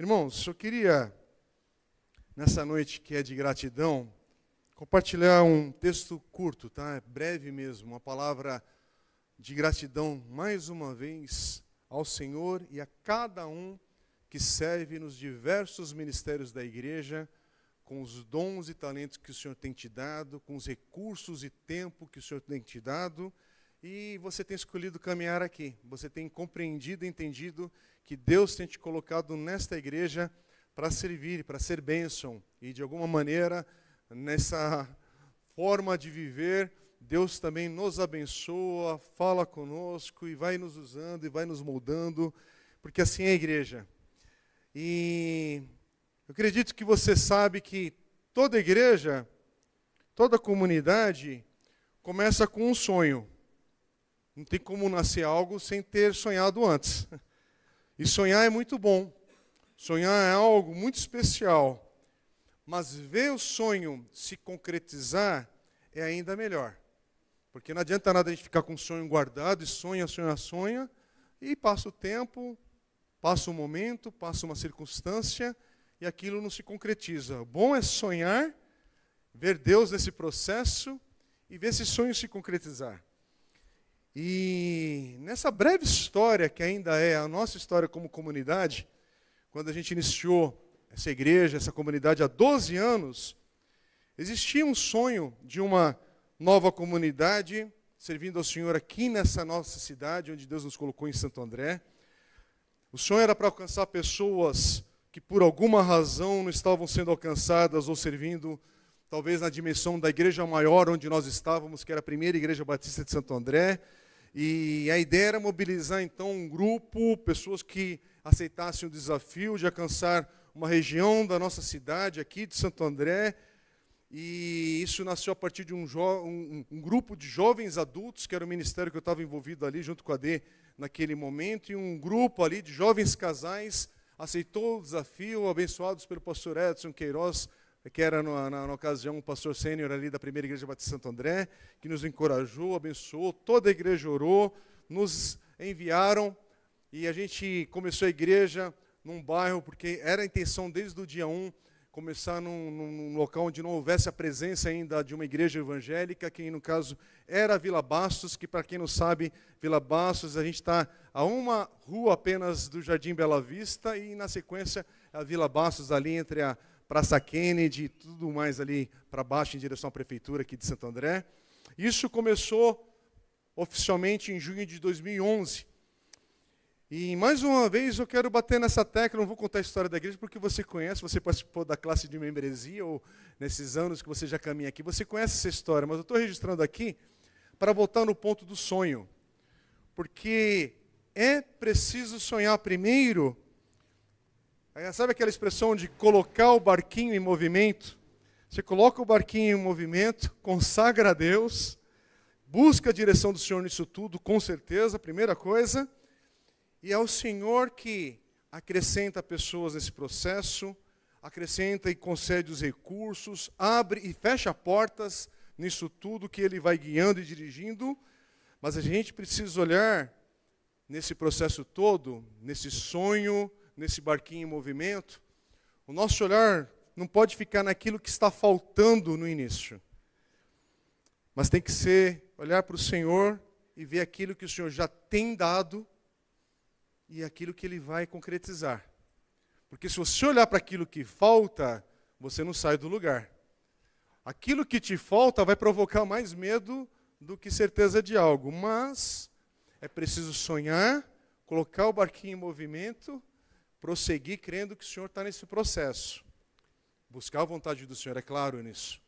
Irmãos, eu queria, nessa noite que é de gratidão, compartilhar um texto curto, tá? Breve mesmo, uma palavra de gratidão, mais uma vez, ao Senhor e a cada um que serve nos diversos ministérios da igreja, com os dons e talentos que o Senhor tem te dado, com os recursos e tempo que o Senhor tem te dado, e você tem escolhido caminhar aqui. Você tem compreendido e entendido que Deus tem te colocado nesta igreja para servir, para ser bênção. E de alguma maneira, nessa forma de viver, Deus também nos abençoa, fala conosco e vai nos usando e vai nos moldando, porque assim é a igreja. E eu acredito que você sabe que toda igreja, toda comunidade começa com um sonho. Não tem como nascer algo sem ter sonhado antes. E sonhar é muito bom. Sonhar é algo muito especial. Mas ver o sonho se concretizar é ainda melhor. Porque não adianta nada a gente ficar com o sonho guardado e sonha, sonha, sonha, e passa o tempo, passa o momento, passa uma circunstância e aquilo não se concretiza. O bom é sonhar, ver Deus nesse processo e ver esse sonho se concretizar. E nessa breve história, que ainda é a nossa história como comunidade, quando a gente iniciou essa igreja, essa comunidade há 12 anos, existia um sonho de uma nova comunidade servindo ao Senhor aqui nessa nossa cidade, onde Deus nos colocou em Santo André. O sonho era para alcançar pessoas que por alguma razão não estavam sendo alcançadas ou servindo, talvez na dimensão da igreja maior onde nós estávamos, que era a primeira igreja batista de Santo André, e a ideia era mobilizar então um grupo, pessoas que aceitassem o desafio de alcançar uma região da nossa cidade, aqui de Santo André. E isso nasceu a partir de um, um, um grupo de jovens adultos, que era o ministério que eu estava envolvido ali, junto com a D, naquele momento, e um grupo ali de jovens casais aceitou o desafio, abençoados pelo pastor Edson Queiroz, que era na, na, na ocasião um pastor sênior ali da primeira igreja Batista Santo André, que nos encorajou, abençoou, toda a igreja orou, nos enviaram e a gente começou a igreja num bairro, porque era a intenção desde o dia 1 começar num, num, local onde não houvesse a presença ainda de uma igreja evangélica, que no caso era Vila Bastos, que para quem não sabe, Vila Bastos, a gente está a uma rua apenas do Jardim Bela Vista e na sequência a Vila Bastos ali entre a Praça Kennedy e tudo mais ali para baixo em direção à prefeitura aqui de Santo André. Isso começou oficialmente em junho de 2011. E mais uma vez eu quero bater nessa tecla, não vou contar a história da igreja porque você conhece, você participou da classe de membresia ou nesses anos que você já caminha aqui, você conhece essa história, mas eu estou registrando aqui para voltar no ponto do sonho. Porque é preciso sonhar primeiro Sabe aquela expressão de colocar o barquinho em movimento? Você coloca o barquinho em movimento, consagra a Deus, busca a direção do Senhor nisso tudo, com certeza, primeira coisa. E é o Senhor que acrescenta pessoas nesse processo, acrescenta e concede os recursos, abre e fecha portas nisso tudo que Ele vai guiando e dirigindo. Mas a gente precisa olhar nesse processo todo, nesse sonho, nesse barquinho em movimento, o nosso olhar não pode ficar naquilo que está faltando no início. Mas tem que ser olhar para o Senhor e ver aquilo que o Senhor já tem dado e aquilo que ele vai concretizar. Porque se você olhar para aquilo que falta, você não sai do lugar. Aquilo que te falta vai provocar mais medo do que certeza de algo, mas é preciso sonhar, colocar o barquinho em movimento prosseguir crendo que o Senhor está nesse processo. Buscar a vontade do Senhor, é claro nisso.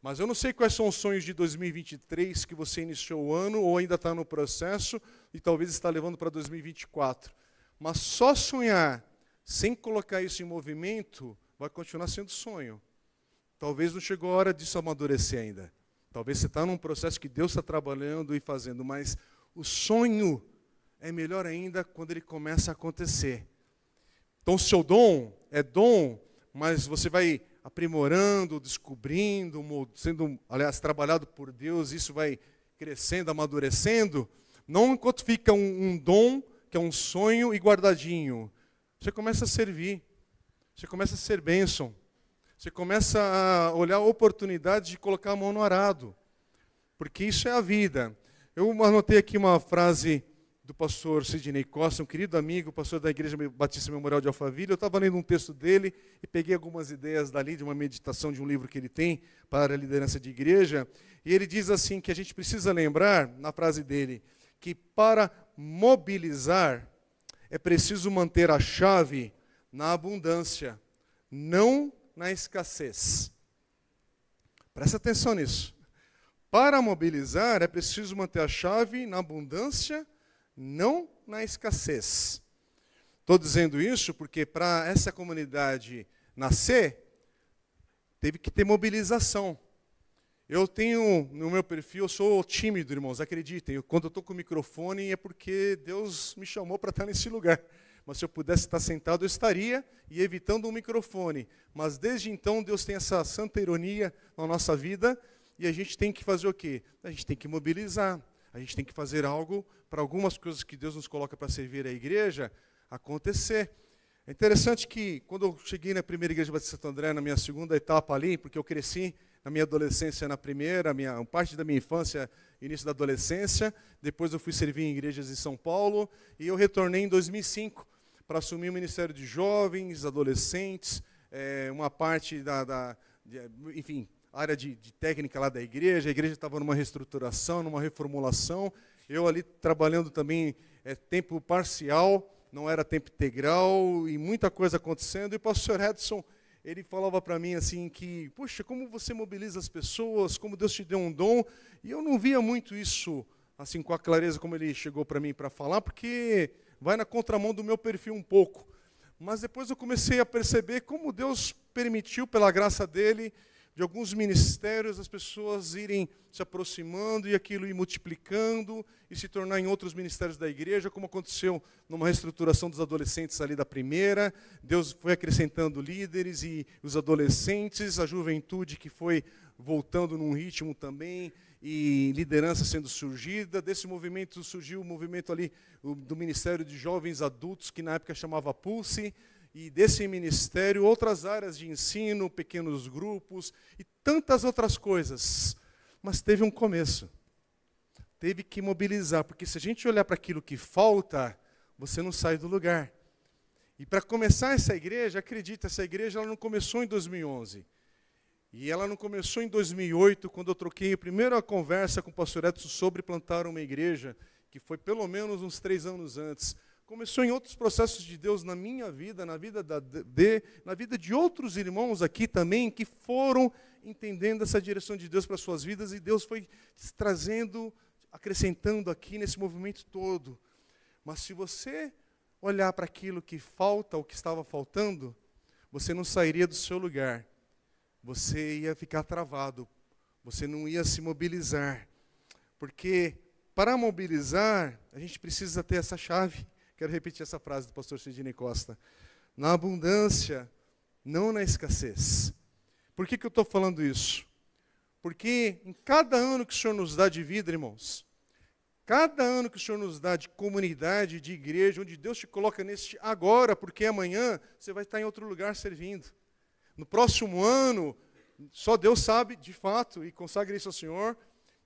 Mas eu não sei quais são os sonhos de 2023 que você iniciou o ano ou ainda está no processo e talvez está levando para 2024. Mas só sonhar sem colocar isso em movimento vai continuar sendo sonho. Talvez não chegou a hora disso amadurecer ainda. Talvez você está num processo que Deus está trabalhando e fazendo, mas o sonho é melhor ainda quando ele começa a acontecer. Então, o seu dom é dom, mas você vai aprimorando, descobrindo, sendo, aliás, trabalhado por Deus, isso vai crescendo, amadurecendo. Não enquanto fica um, um dom, que é um sonho, e guardadinho. Você começa a servir, você começa a ser bênção. Você começa a olhar a oportunidade de colocar a mão no arado. Porque isso é a vida. Eu anotei aqui uma frase do pastor Sidney Costa, um querido amigo, pastor da Igreja Batista Memorial de Alphaville. Eu estava lendo um texto dele e peguei algumas ideias dali, de uma meditação de um livro que ele tem para a liderança de igreja. E ele diz assim que a gente precisa lembrar, na frase dele, que para mobilizar é preciso manter a chave na abundância, não na escassez. Presta atenção nisso. Para mobilizar é preciso manter a chave na abundância não na escassez. Estou dizendo isso porque para essa comunidade nascer, teve que ter mobilização. Eu tenho no meu perfil, eu sou tímido, irmãos, acreditem. quando eu estou com o microfone é porque Deus me chamou para estar nesse lugar. Mas se eu pudesse estar sentado, eu estaria e evitando o microfone. Mas desde então, Deus tem essa santa ironia na nossa vida e a gente tem que fazer o quê? A gente tem que mobilizar. A gente tem que fazer algo para algumas coisas que Deus nos coloca para servir a igreja acontecer. É interessante que, quando eu cheguei na primeira igreja de Santo André, na minha segunda etapa ali, porque eu cresci na minha adolescência na primeira, minha, parte da minha infância, início da adolescência, depois eu fui servir em igrejas em São Paulo, e eu retornei em 2005 para assumir o Ministério de Jovens, Adolescentes, é, uma parte da, da de, enfim, área de, de técnica lá da igreja, a igreja estava numa reestruturação, numa reformulação, eu ali trabalhando também é, tempo parcial, não era tempo integral, e muita coisa acontecendo, e o pastor Edson, ele falava para mim assim que, puxa, como você mobiliza as pessoas, como Deus te deu um dom, e eu não via muito isso assim com a clareza como ele chegou para mim para falar, porque vai na contramão do meu perfil um pouco. Mas depois eu comecei a perceber como Deus permitiu, pela graça dele, de alguns ministérios, as pessoas irem se aproximando e aquilo ir multiplicando e se tornar em outros ministérios da igreja, como aconteceu numa reestruturação dos adolescentes ali da primeira. Deus foi acrescentando líderes e os adolescentes, a juventude que foi voltando num ritmo também e liderança sendo surgida. Desse movimento surgiu o movimento ali do Ministério de Jovens Adultos, que na época chamava Pulse e desse ministério, outras áreas de ensino, pequenos grupos e tantas outras coisas. Mas teve um começo. Teve que mobilizar, porque se a gente olhar para aquilo que falta, você não sai do lugar. E para começar essa igreja, acredita, essa igreja ela não começou em 2011. E ela não começou em 2008, quando eu troquei a primeira conversa com o pastor Edson sobre plantar uma igreja, que foi pelo menos uns três anos antes começou em outros processos de Deus na minha vida, na vida da D, na vida de outros irmãos aqui também, que foram entendendo essa direção de Deus para suas vidas e Deus foi trazendo, acrescentando aqui nesse movimento todo. Mas se você olhar para aquilo que falta, o que estava faltando, você não sairia do seu lugar. Você ia ficar travado. Você não ia se mobilizar. Porque para mobilizar, a gente precisa ter essa chave. Quero repetir essa frase do pastor Sidney Costa. Na abundância, não na escassez. Por que, que eu estou falando isso? Porque em cada ano que o Senhor nos dá de vida, irmãos, cada ano que o Senhor nos dá de comunidade, de igreja, onde Deus te coloca neste agora, porque amanhã você vai estar em outro lugar servindo. No próximo ano, só Deus sabe de fato, e consagre isso ao Senhor,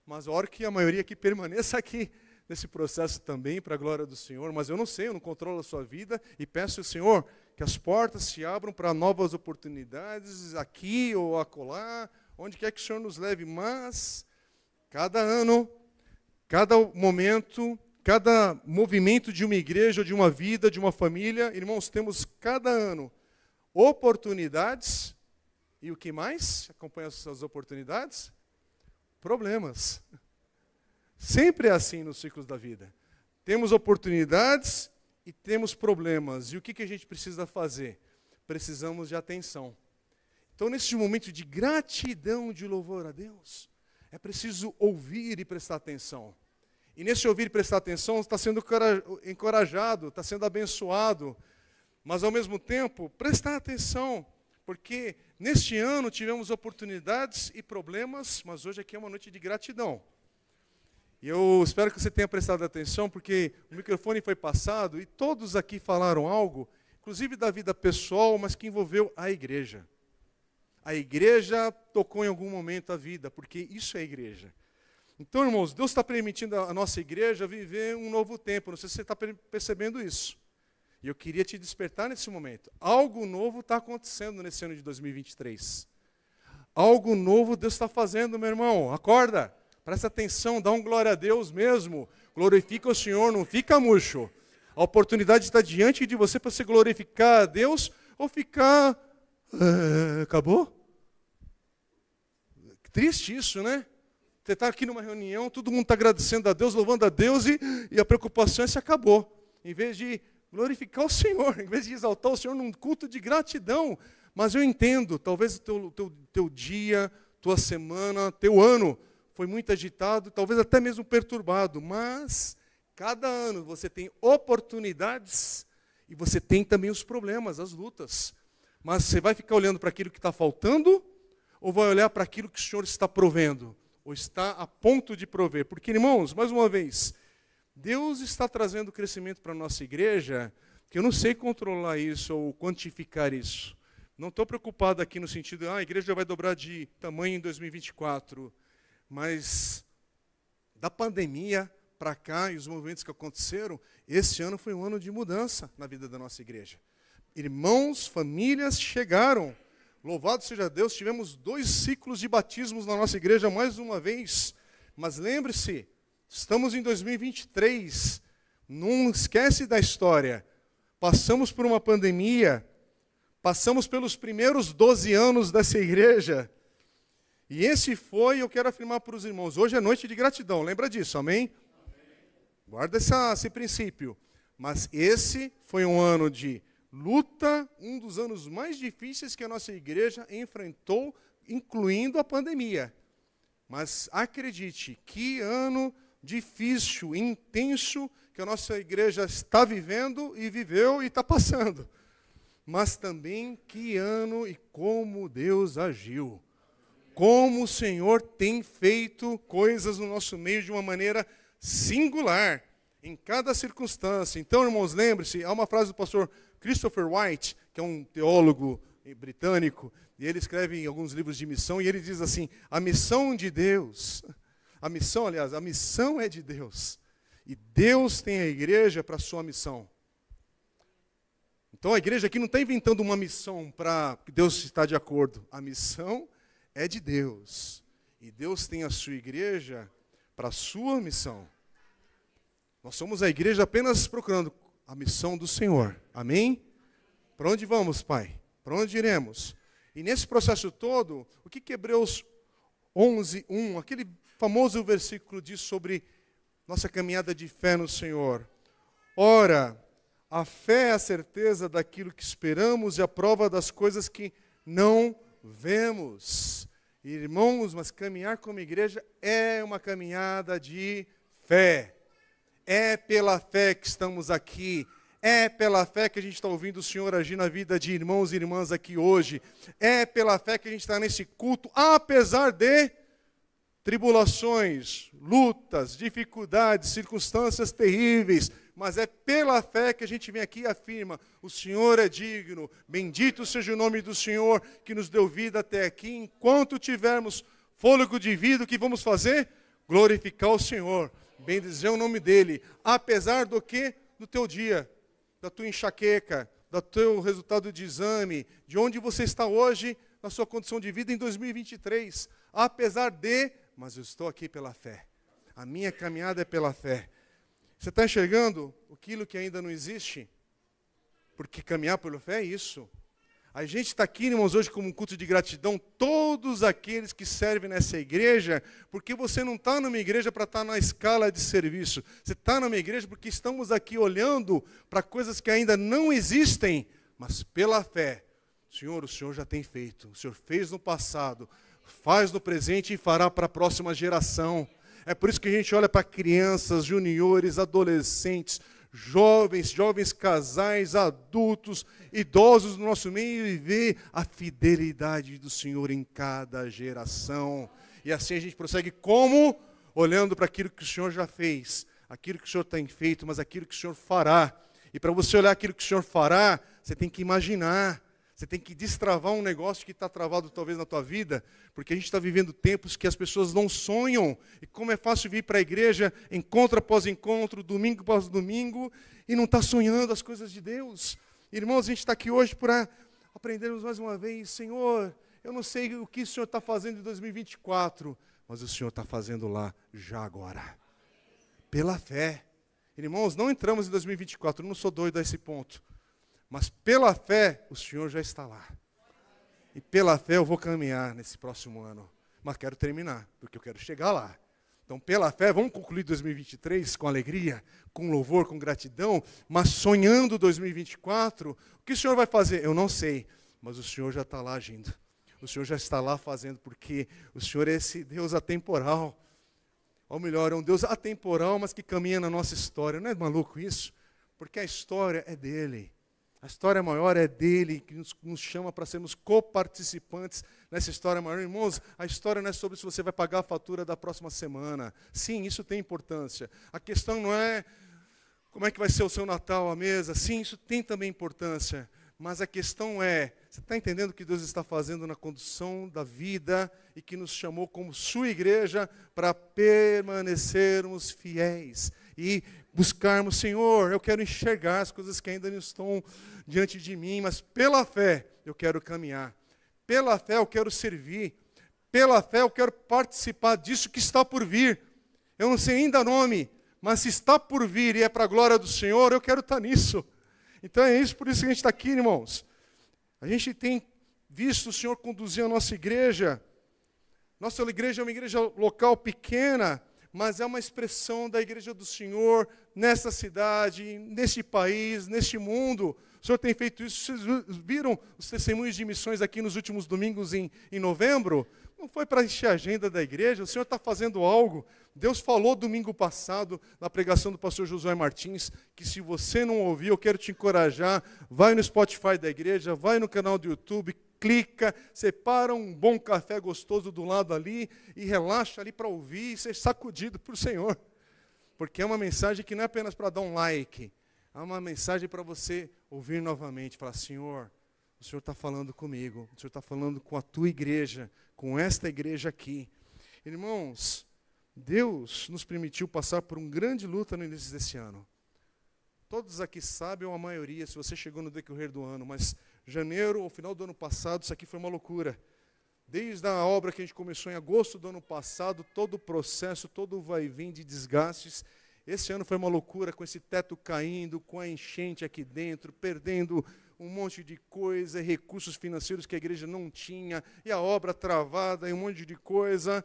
mas a hora que a maioria aqui permaneça aqui, nesse processo também, para a glória do Senhor, mas eu não sei, eu não controlo a sua vida e peço ao Senhor que as portas se abram para novas oportunidades aqui ou acolá, onde quer que o Senhor nos leve, mas cada ano, cada momento, cada movimento de uma igreja, de uma vida, de uma família, irmãos, temos cada ano oportunidades e o que mais acompanha essas oportunidades? Problemas. Sempre é assim nos ciclos da vida. Temos oportunidades e temos problemas. E o que, que a gente precisa fazer? Precisamos de atenção. Então, nesse momento de gratidão, de louvor a Deus, é preciso ouvir e prestar atenção. E nesse ouvir e prestar atenção, está sendo encorajado, está sendo abençoado. Mas, ao mesmo tempo, prestar atenção, porque neste ano tivemos oportunidades e problemas, mas hoje aqui é uma noite de gratidão. E eu espero que você tenha prestado atenção, porque o microfone foi passado e todos aqui falaram algo, inclusive da vida pessoal, mas que envolveu a igreja. A igreja tocou em algum momento a vida, porque isso é igreja. Então, irmãos, Deus está permitindo a nossa igreja viver um novo tempo. Não sei se você está percebendo isso. E eu queria te despertar nesse momento. Algo novo está acontecendo nesse ano de 2023. Algo novo Deus está fazendo, meu irmão. Acorda, presta atenção, dá um glória a Deus mesmo. Glorifica o Senhor, não fica murcho. A oportunidade está diante de você para você glorificar a Deus ou ficar. Uh, acabou? Triste isso, né? Você está aqui numa reunião, todo mundo está agradecendo a Deus, louvando a Deus e, e a preocupação se acabou. Em vez de glorificar o Senhor, em vez de exaltar o Senhor num culto de gratidão. Mas eu entendo, talvez o teu, teu, teu dia, tua semana, teu ano foi muito agitado, talvez até mesmo perturbado, mas cada ano você tem oportunidades e você tem também os problemas, as lutas. Mas você vai ficar olhando para aquilo que está faltando ou vai olhar para aquilo que o Senhor está provendo? ou está a ponto de prover. Porque, irmãos, mais uma vez, Deus está trazendo crescimento para a nossa igreja, que eu não sei controlar isso ou quantificar isso. Não estou preocupado aqui no sentido, ah, a igreja vai dobrar de tamanho em 2024, mas da pandemia para cá e os movimentos que aconteceram, esse ano foi um ano de mudança na vida da nossa igreja. Irmãos, famílias chegaram Louvado seja Deus, tivemos dois ciclos de batismos na nossa igreja mais uma vez. Mas lembre-se, estamos em 2023. Não esquece da história. Passamos por uma pandemia, passamos pelos primeiros 12 anos dessa igreja. E esse foi, eu quero afirmar para os irmãos, hoje é noite de gratidão, lembra disso, amém? amém. Guarda essa, esse princípio. Mas esse foi um ano de luta, um dos anos mais difíceis que a nossa igreja enfrentou, incluindo a pandemia. Mas acredite, que ano difícil, intenso que a nossa igreja está vivendo e viveu e está passando. Mas também que ano e como Deus agiu. Como o Senhor tem feito coisas no nosso meio de uma maneira singular, em cada circunstância. Então, irmãos, lembre-se, há uma frase do pastor Christopher White, que é um teólogo britânico, e ele escreve em alguns livros de missão, e ele diz assim: a missão de Deus, a missão, aliás, a missão é de Deus, e Deus tem a igreja para a sua missão. Então a igreja aqui não está inventando uma missão para que Deus está de acordo, a missão é de Deus, e Deus tem a sua igreja para a sua missão. Nós somos a igreja apenas procurando a missão do Senhor. Amém? Para onde vamos, Pai? Para onde iremos? E nesse processo todo, o que, que Hebreus 11, 1, aquele famoso versículo diz sobre nossa caminhada de fé no Senhor? Ora, a fé é a certeza daquilo que esperamos e a prova das coisas que não vemos. Irmãos, mas caminhar como igreja é uma caminhada de fé. É pela fé que estamos aqui. É pela fé que a gente está ouvindo o Senhor agir na vida de irmãos e irmãs aqui hoje. É pela fé que a gente está nesse culto, apesar de tribulações, lutas, dificuldades, circunstâncias terríveis. Mas é pela fé que a gente vem aqui e afirma: o Senhor é digno, bendito seja o nome do Senhor que nos deu vida até aqui. Enquanto tivermos fôlego de vida, o que vamos fazer? Glorificar o Senhor bendizer o nome dele, apesar do que? Do teu dia, da tua enxaqueca, do teu resultado de exame, de onde você está hoje na sua condição de vida em 2023. Apesar de, mas eu estou aqui pela fé. A minha caminhada é pela fé. Você está enxergando aquilo que ainda não existe? Porque caminhar pela fé é isso. A gente está aqui, irmãos, hoje como um culto de gratidão, todos aqueles que servem nessa igreja, porque você não está numa igreja para estar tá na escala de serviço, você está numa igreja porque estamos aqui olhando para coisas que ainda não existem, mas pela fé, Senhor, o Senhor já tem feito, o Senhor fez no passado, faz no presente e fará para a próxima geração. É por isso que a gente olha para crianças, juniores, adolescentes, jovens, jovens casais, adultos, idosos no nosso meio e ver a fidelidade do Senhor em cada geração. E assim a gente prossegue como? Olhando para aquilo que o Senhor já fez, aquilo que o Senhor tem feito, mas aquilo que o Senhor fará. E para você olhar aquilo que o Senhor fará, você tem que imaginar. Você tem que destravar um negócio que está travado talvez na tua vida, porque a gente está vivendo tempos que as pessoas não sonham. E como é fácil vir para a igreja, encontro após encontro, domingo após domingo, e não está sonhando as coisas de Deus. Irmãos, a gente está aqui hoje para aprendermos mais uma vez, Senhor, eu não sei o que o Senhor está fazendo em 2024, mas o Senhor está fazendo lá já agora. Pela fé. Irmãos, não entramos em 2024, eu não sou doido a esse ponto. Mas pela fé, o Senhor já está lá. E pela fé eu vou caminhar nesse próximo ano. Mas quero terminar, porque eu quero chegar lá. Então, pela fé, vamos concluir 2023 com alegria, com louvor, com gratidão, mas sonhando 2024. O que o Senhor vai fazer? Eu não sei, mas o Senhor já está lá agindo. O Senhor já está lá fazendo, porque o Senhor é esse Deus atemporal. Ou melhor, é um Deus atemporal, mas que caminha na nossa história. Não é maluco isso? Porque a história é dele. A história maior é dele, que nos, nos chama para sermos coparticipantes nessa história maior. Irmãos, a história não é sobre se você vai pagar a fatura da próxima semana. Sim, isso tem importância. A questão não é como é que vai ser o seu Natal, a mesa. Sim, isso tem também importância. Mas a questão é, você está entendendo o que Deus está fazendo na condução da vida e que nos chamou como sua igreja para permanecermos fiéis e buscarmos, Senhor, eu quero enxergar as coisas que ainda não estão diante de mim, mas pela fé eu quero caminhar. Pela fé eu quero servir. Pela fé eu quero participar disso que está por vir. Eu não sei ainda nome, mas se está por vir e é para a glória do Senhor, eu quero estar nisso. Então é isso, por isso que a gente está aqui, irmãos. A gente tem visto o Senhor conduzir a nossa igreja. Nossa igreja é uma igreja local pequena, mas é uma expressão da igreja do Senhor nessa cidade, neste país, neste mundo. O Senhor tem feito isso. Vocês viram os testemunhos de missões aqui nos últimos domingos em, em novembro? Não foi para encher a agenda da igreja, o Senhor está fazendo algo. Deus falou domingo passado, na pregação do pastor Josué Martins, que se você não ouviu, eu quero te encorajar, vai no Spotify da igreja, vai no canal do YouTube, clica, separa um bom café gostoso do lado ali e relaxa ali para ouvir e ser sacudido por Senhor. Porque é uma mensagem que não é apenas para dar um like, é uma mensagem para você ouvir novamente, falar, Senhor, o Senhor está falando comigo, o Senhor está falando com a tua igreja, com esta igreja aqui. Irmãos, Deus nos permitiu passar por uma grande luta no início desse ano. Todos aqui sabem, ou a maioria, se você chegou no decorrer do ano, mas janeiro, ou final do ano passado, isso aqui foi uma loucura. Desde a obra que a gente começou em agosto do ano passado, todo o processo, todo o vai e vem de desgastes. Esse ano foi uma loucura, com esse teto caindo, com a enchente aqui dentro, perdendo um monte de coisa, recursos financeiros que a igreja não tinha, e a obra travada, e um monte de coisa.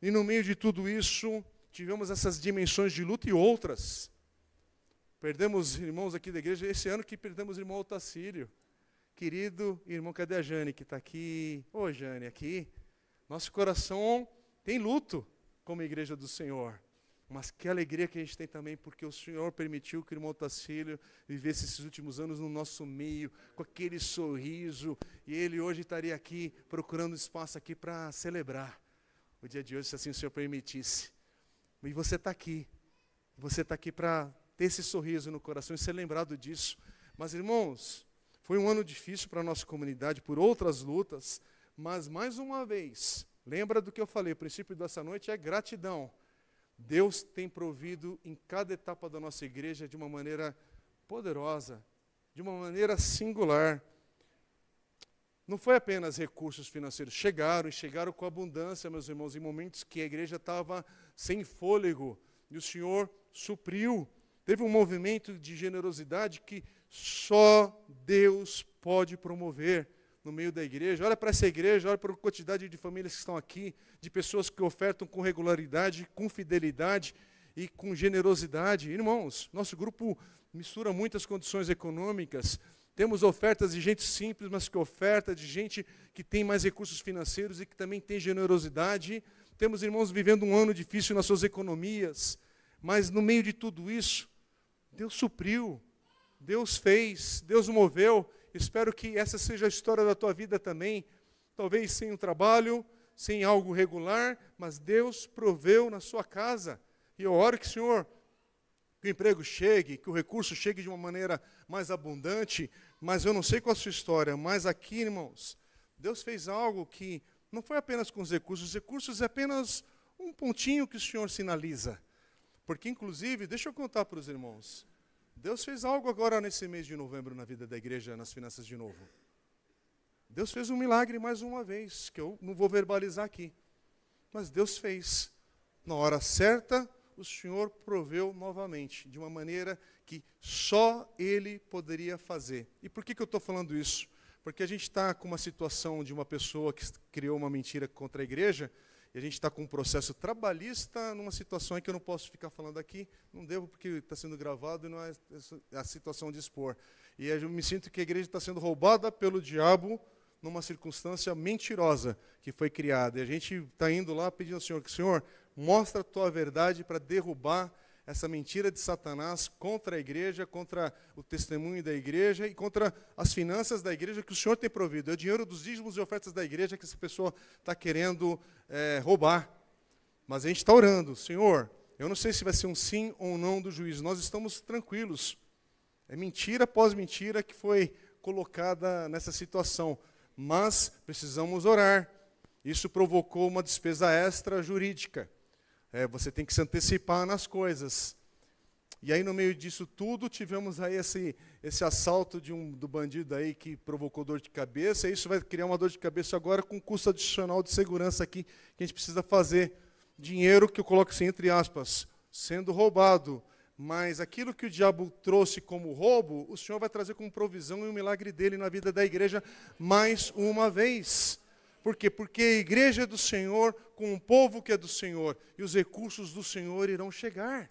E no meio de tudo isso, tivemos essas dimensões de luta e outras. Perdemos irmãos aqui da igreja, esse ano que perdemos o irmão Otacílio. Querido irmão, cadê a Jane que está aqui? Ô Jane, aqui. Nosso coração tem luto como igreja do Senhor. Mas que alegria que a gente tem também, porque o Senhor permitiu que o irmão Tacílio vivesse esses últimos anos no nosso meio, com aquele sorriso, e ele hoje estaria aqui procurando espaço aqui para celebrar o dia de hoje, se assim o Senhor permitisse. E você está aqui, você está aqui para ter esse sorriso no coração e ser lembrado disso. Mas, irmãos, foi um ano difícil para a nossa comunidade por outras lutas, mas mais uma vez, lembra do que eu falei, o princípio dessa noite é gratidão. Deus tem provido em cada etapa da nossa igreja de uma maneira poderosa, de uma maneira singular. Não foi apenas recursos financeiros, chegaram e chegaram com abundância, meus irmãos, em momentos que a igreja estava sem fôlego, e o Senhor supriu. Teve um movimento de generosidade que só Deus pode promover no meio da igreja. Olha para essa igreja, olha para a quantidade de famílias que estão aqui, de pessoas que ofertam com regularidade, com fidelidade e com generosidade. Irmãos, nosso grupo mistura muitas condições econômicas. Temos ofertas de gente simples, mas que oferta de gente que tem mais recursos financeiros e que também tem generosidade. Temos irmãos vivendo um ano difícil nas suas economias, mas no meio de tudo isso, Deus supriu. Deus fez, Deus moveu. Espero que essa seja a história da tua vida também. Talvez sem um trabalho, sem algo regular, mas Deus proveu na sua casa. E eu oro que, Senhor, que o emprego chegue, que o recurso chegue de uma maneira mais abundante, mas eu não sei qual a sua história, mas aqui, irmãos, Deus fez algo que não foi apenas com os recursos, os recursos é apenas um pontinho que o Senhor sinaliza. Porque, inclusive, deixa eu contar para os irmãos, Deus fez algo agora nesse mês de novembro na vida da igreja, nas finanças de novo. Deus fez um milagre mais uma vez, que eu não vou verbalizar aqui. Mas Deus fez. Na hora certa, o Senhor proveu novamente, de uma maneira que só Ele poderia fazer. E por que, que eu estou falando isso? Porque a gente está com uma situação de uma pessoa que criou uma mentira contra a igreja, e a gente está com um processo trabalhista numa situação que eu não posso ficar falando aqui, não devo porque está sendo gravado e não é a situação de expor. E eu me sinto que a igreja está sendo roubada pelo diabo numa circunstância mentirosa que foi criada. E a gente está indo lá pedindo ao Senhor que, Senhor, mostra a tua verdade para derrubar essa mentira de Satanás contra a igreja, contra o testemunho da igreja e contra as finanças da igreja que o Senhor tem provido. É o dinheiro dos dízimos e ofertas da igreja que essa pessoa está querendo é, roubar. Mas a gente está orando, Senhor, eu não sei se vai ser um sim ou um não do juiz, nós estamos tranquilos. É mentira após mentira que foi colocada nessa situação mas precisamos orar. Isso provocou uma despesa extra jurídica. É, você tem que se antecipar nas coisas. E aí, no meio disso tudo, tivemos aí esse, esse assalto de um, do bandido aí que provocou dor de cabeça. E isso vai criar uma dor de cabeça agora com custo adicional de segurança aqui que a gente precisa fazer. Dinheiro que eu coloco assim entre aspas, sendo roubado mas aquilo que o diabo trouxe como roubo, o Senhor vai trazer como provisão e um milagre dele na vida da igreja mais uma vez. Por quê? Porque a igreja é do Senhor, com o povo que é do Senhor, e os recursos do Senhor irão chegar.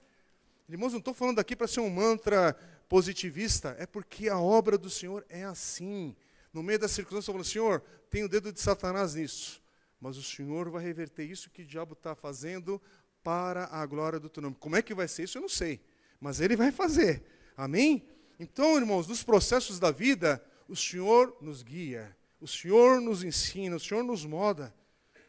Irmãos, não estou falando aqui para ser um mantra positivista, é porque a obra do Senhor é assim. No meio da circunstância, eu falo, Senhor, tem o dedo de Satanás nisso, mas o Senhor vai reverter isso que o diabo está fazendo para a glória do teu nome. Como é que vai ser isso? Eu não sei mas Ele vai fazer. Amém? Então, irmãos, nos processos da vida, o Senhor nos guia, o Senhor nos ensina, o Senhor nos moda,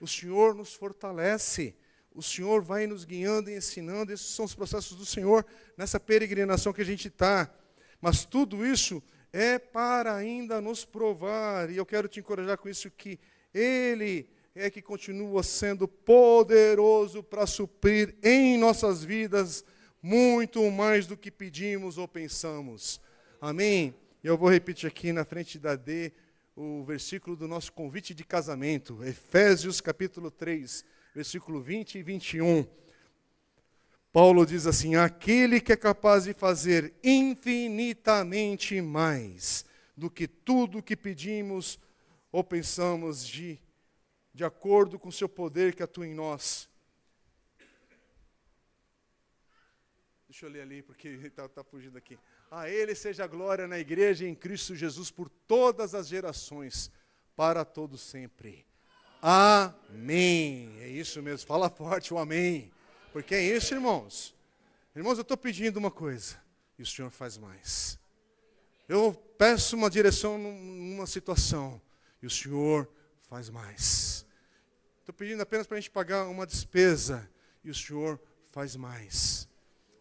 o Senhor nos fortalece, o Senhor vai nos guiando e ensinando. Esses são os processos do Senhor nessa peregrinação que a gente está. Mas tudo isso é para ainda nos provar, e eu quero te encorajar com isso, que Ele é que continua sendo poderoso para suprir em nossas vidas muito mais do que pedimos ou pensamos. Amém? Eu vou repetir aqui na frente da D o versículo do nosso convite de casamento, Efésios capítulo 3, versículo 20 e 21. Paulo diz assim: Aquele que é capaz de fazer infinitamente mais do que tudo que pedimos ou pensamos, de, de acordo com o seu poder que atua em nós. Deixa eu ler ali, porque está tá fugindo aqui. A Ele seja a glória na igreja e em Cristo Jesus por todas as gerações, para todos sempre. Amém. É isso mesmo. Fala forte o amém. Porque é isso, irmãos. Irmãos, eu estou pedindo uma coisa e o Senhor faz mais. Eu peço uma direção numa situação e o Senhor faz mais. Estou pedindo apenas para a gente pagar uma despesa e o Senhor faz mais.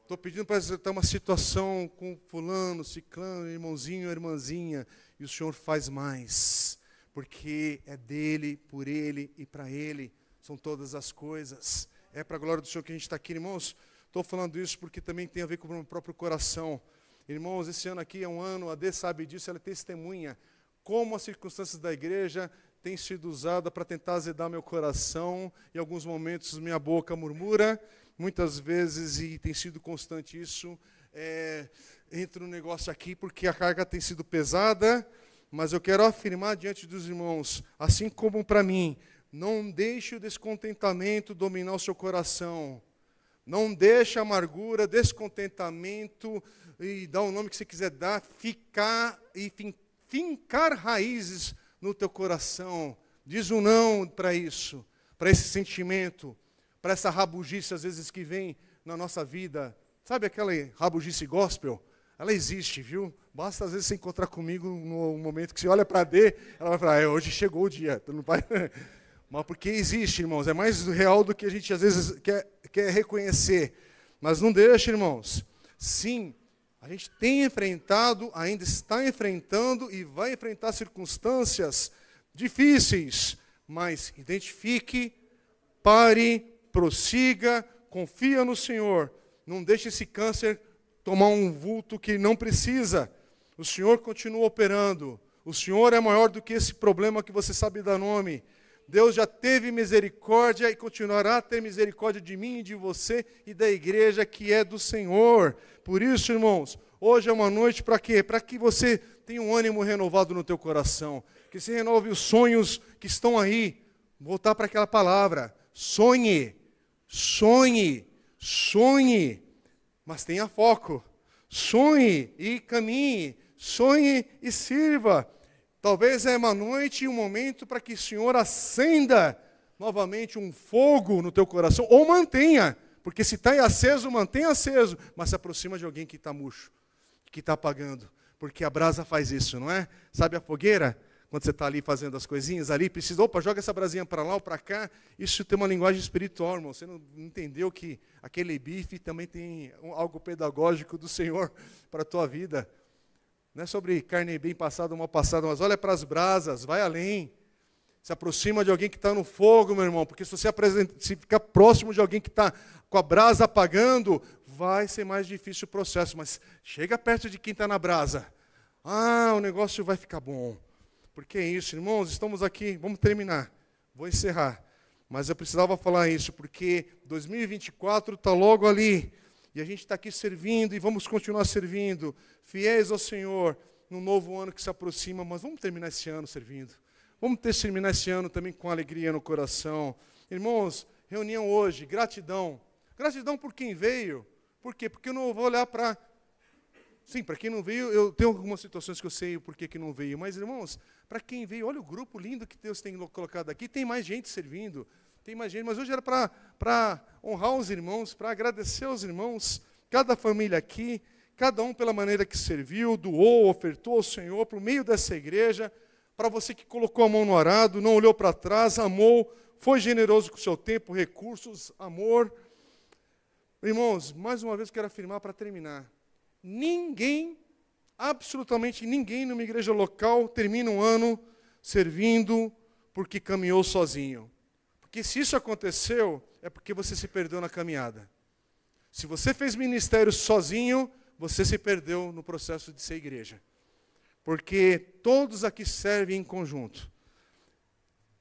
Estou pedindo para acertar uma situação com fulano, ciclano, irmãozinho, irmãzinha, e o Senhor faz mais, porque é dele, por ele e para ele são todas as coisas. É para a glória do Senhor que a gente está aqui, irmãos. Estou falando isso porque também tem a ver com o meu próprio coração. Irmãos, esse ano aqui é um ano, a D sabe disso, ela é testemunha como as circunstâncias da igreja têm sido usadas para tentar azedar meu coração. Em alguns momentos minha boca murmura, muitas vezes, e tem sido constante isso, é, entra um negócio aqui porque a carga tem sido pesada, mas eu quero afirmar diante dos irmãos, assim como para mim, não deixe o descontentamento dominar o seu coração. Não deixe a amargura, descontentamento, e dá o nome que você quiser dar, ficar e fincar raízes no teu coração. Diz um não para isso, para esse sentimento para essa rabugice, às vezes, que vem na nossa vida. Sabe aquela rabugice gospel? Ela existe, viu? Basta, às vezes, você encontrar comigo no momento que você olha para D, ela vai falar, é, hoje chegou o dia. Tu não vai... Mas porque existe, irmãos, é mais real do que a gente, às vezes, quer, quer reconhecer. Mas não deixe, irmãos. Sim, a gente tem enfrentado, ainda está enfrentando e vai enfrentar circunstâncias difíceis, mas identifique, pare, prossiga, confia no Senhor. Não deixe esse câncer tomar um vulto que não precisa. O Senhor continua operando. O Senhor é maior do que esse problema que você sabe dar nome. Deus já teve misericórdia e continuará a ter misericórdia de mim de você e da igreja que é do Senhor. Por isso, irmãos, hoje é uma noite para quê? Para que você tenha um ânimo renovado no teu coração, que se renove os sonhos que estão aí. Voltar para aquela palavra: sonhe, sonhe, sonhe, mas tenha foco. Sonhe e caminhe, sonhe e sirva. Talvez é uma noite e um momento para que o Senhor acenda novamente um fogo no teu coração, ou mantenha, porque se está aceso, mantenha aceso, mas se aproxima de alguém que está murcho, que está apagando, porque a brasa faz isso, não é? Sabe a fogueira? Quando você está ali fazendo as coisinhas ali, precisa, opa, joga essa brasinha para lá ou para cá. Isso tem uma linguagem espiritual, irmão. Você não entendeu que aquele bife também tem algo pedagógico do Senhor para a tua vida. Não é sobre carne bem passada ou mal passada, mas olha para as brasas, vai além. Se aproxima de alguém que está no fogo, meu irmão, porque se você se ficar próximo de alguém que está com a brasa apagando, vai ser mais difícil o processo. Mas chega perto de quem está na brasa. Ah, o negócio vai ficar bom. Porque é isso, irmãos, estamos aqui, vamos terminar. Vou encerrar. Mas eu precisava falar isso, porque 2024 está logo ali. E a gente está aqui servindo e vamos continuar servindo, fiéis ao Senhor, no novo ano que se aproxima, mas vamos terminar esse ano servindo. Vamos terminar esse ano também com alegria no coração. Irmãos, reunião hoje, gratidão. Gratidão por quem veio. Por quê? Porque eu não vou olhar para. Sim, para quem não veio, eu tenho algumas situações que eu sei por que não veio. Mas, irmãos, para quem veio, olha o grupo lindo que Deus tem colocado aqui. Tem mais gente servindo tem mais gente, mas hoje era para honrar os irmãos, para agradecer aos irmãos, cada família aqui, cada um pela maneira que serviu, doou, ofertou ao Senhor, o meio dessa igreja, para você que colocou a mão no arado, não olhou para trás, amou, foi generoso com o seu tempo, recursos, amor. Irmãos, mais uma vez quero afirmar para terminar: ninguém, absolutamente ninguém numa igreja local termina um ano servindo porque caminhou sozinho. Porque se isso aconteceu, é porque você se perdeu na caminhada. Se você fez ministério sozinho, você se perdeu no processo de ser igreja. Porque todos aqui servem em conjunto.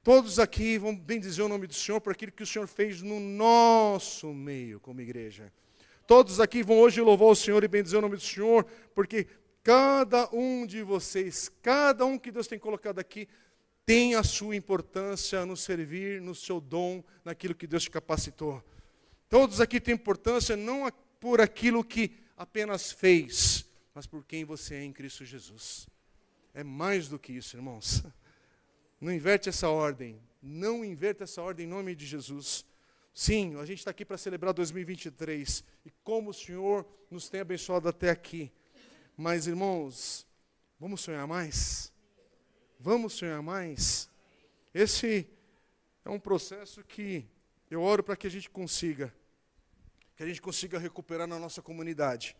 Todos aqui vão bendizer o nome do Senhor por aquilo que o Senhor fez no nosso meio como igreja. Todos aqui vão hoje louvar o Senhor e bendizer o nome do Senhor, porque cada um de vocês, cada um que Deus tem colocado aqui, tem a sua importância no servir, no seu dom, naquilo que Deus te capacitou. Todos aqui têm importância não por aquilo que apenas fez, mas por quem você é em Cristo Jesus. É mais do que isso, irmãos. Não inverte essa ordem. Não inverta essa ordem em nome de Jesus. Sim, a gente está aqui para celebrar 2023 e como o Senhor nos tem abençoado até aqui. Mas, irmãos, vamos sonhar mais? Vamos sonhar mais? Esse é um processo que eu oro para que a gente consiga, que a gente consiga recuperar na nossa comunidade,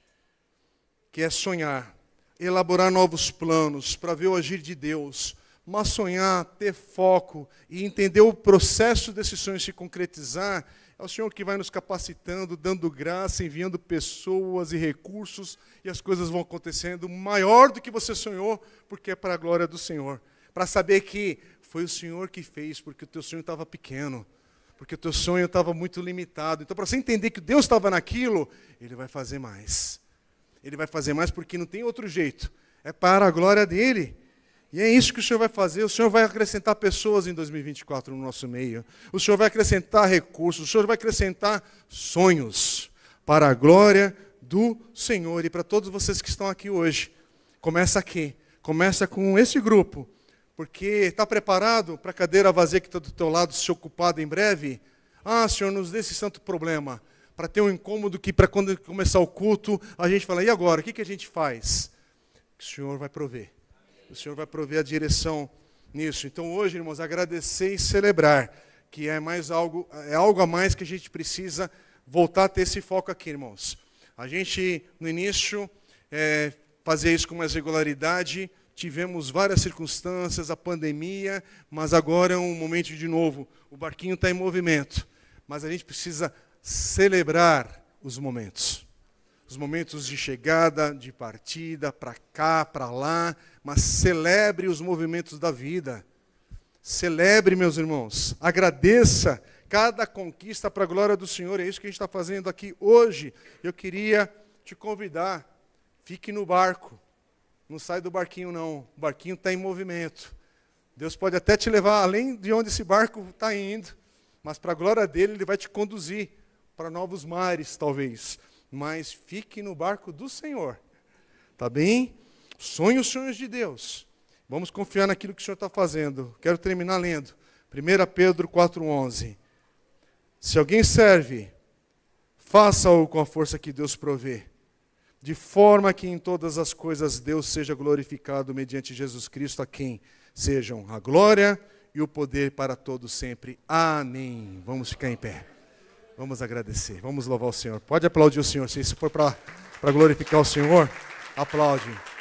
que é sonhar, elaborar novos planos para ver o agir de Deus, mas sonhar, ter foco e entender o processo desse sonho se concretizar, é o Senhor que vai nos capacitando, dando graça, enviando pessoas e recursos, e as coisas vão acontecendo maior do que você sonhou, porque é para a glória do Senhor. Para saber que foi o Senhor que fez, porque o teu sonho estava pequeno, porque o teu sonho estava muito limitado. Então, para você entender que Deus estava naquilo, Ele vai fazer mais. Ele vai fazer mais porque não tem outro jeito. É para a glória dele. E é isso que o Senhor vai fazer. O Senhor vai acrescentar pessoas em 2024 no nosso meio. O Senhor vai acrescentar recursos. O Senhor vai acrescentar sonhos para a glória do Senhor. E para todos vocês que estão aqui hoje, começa aqui. Começa com esse grupo. Porque está preparado para a cadeira vazia que está do teu lado se ocupado em breve? Ah, Senhor, nos dê esse santo problema. Para ter um incômodo que para quando começar o culto, a gente fala, e agora? O que, que a gente faz? O Senhor vai prover. O Senhor vai prover a direção nisso. Então hoje, irmãos, agradecer e celebrar que é mais algo, é algo a mais que a gente precisa voltar a ter esse foco aqui, irmãos. A gente, no início, é, fazia isso com mais regularidade, tivemos várias circunstâncias, a pandemia, mas agora é um momento de novo. O barquinho está em movimento, mas a gente precisa celebrar os momentos. Os momentos de chegada, de partida, para cá, para lá, mas celebre os movimentos da vida. Celebre, meus irmãos, agradeça cada conquista para a glória do Senhor. É isso que a gente está fazendo aqui hoje. Eu queria te convidar, fique no barco. Não sai do barquinho, não. O barquinho está em movimento. Deus pode até te levar além de onde esse barco está indo, mas para a glória dele, ele vai te conduzir para novos mares, talvez. Mas fique no barco do Senhor. Tá bem? Sonhe os sonhos de Deus. Vamos confiar naquilo que o Senhor está fazendo. Quero terminar lendo. 1 Pedro 4,11. Se alguém serve, faça-o com a força que Deus provê, de forma que em todas as coisas Deus seja glorificado mediante Jesus Cristo, a quem sejam a glória e o poder para todos sempre. Amém. Vamos ficar em pé. Vamos agradecer. Vamos louvar o Senhor. Pode aplaudir o Senhor. Se isso for para glorificar o Senhor, aplaude.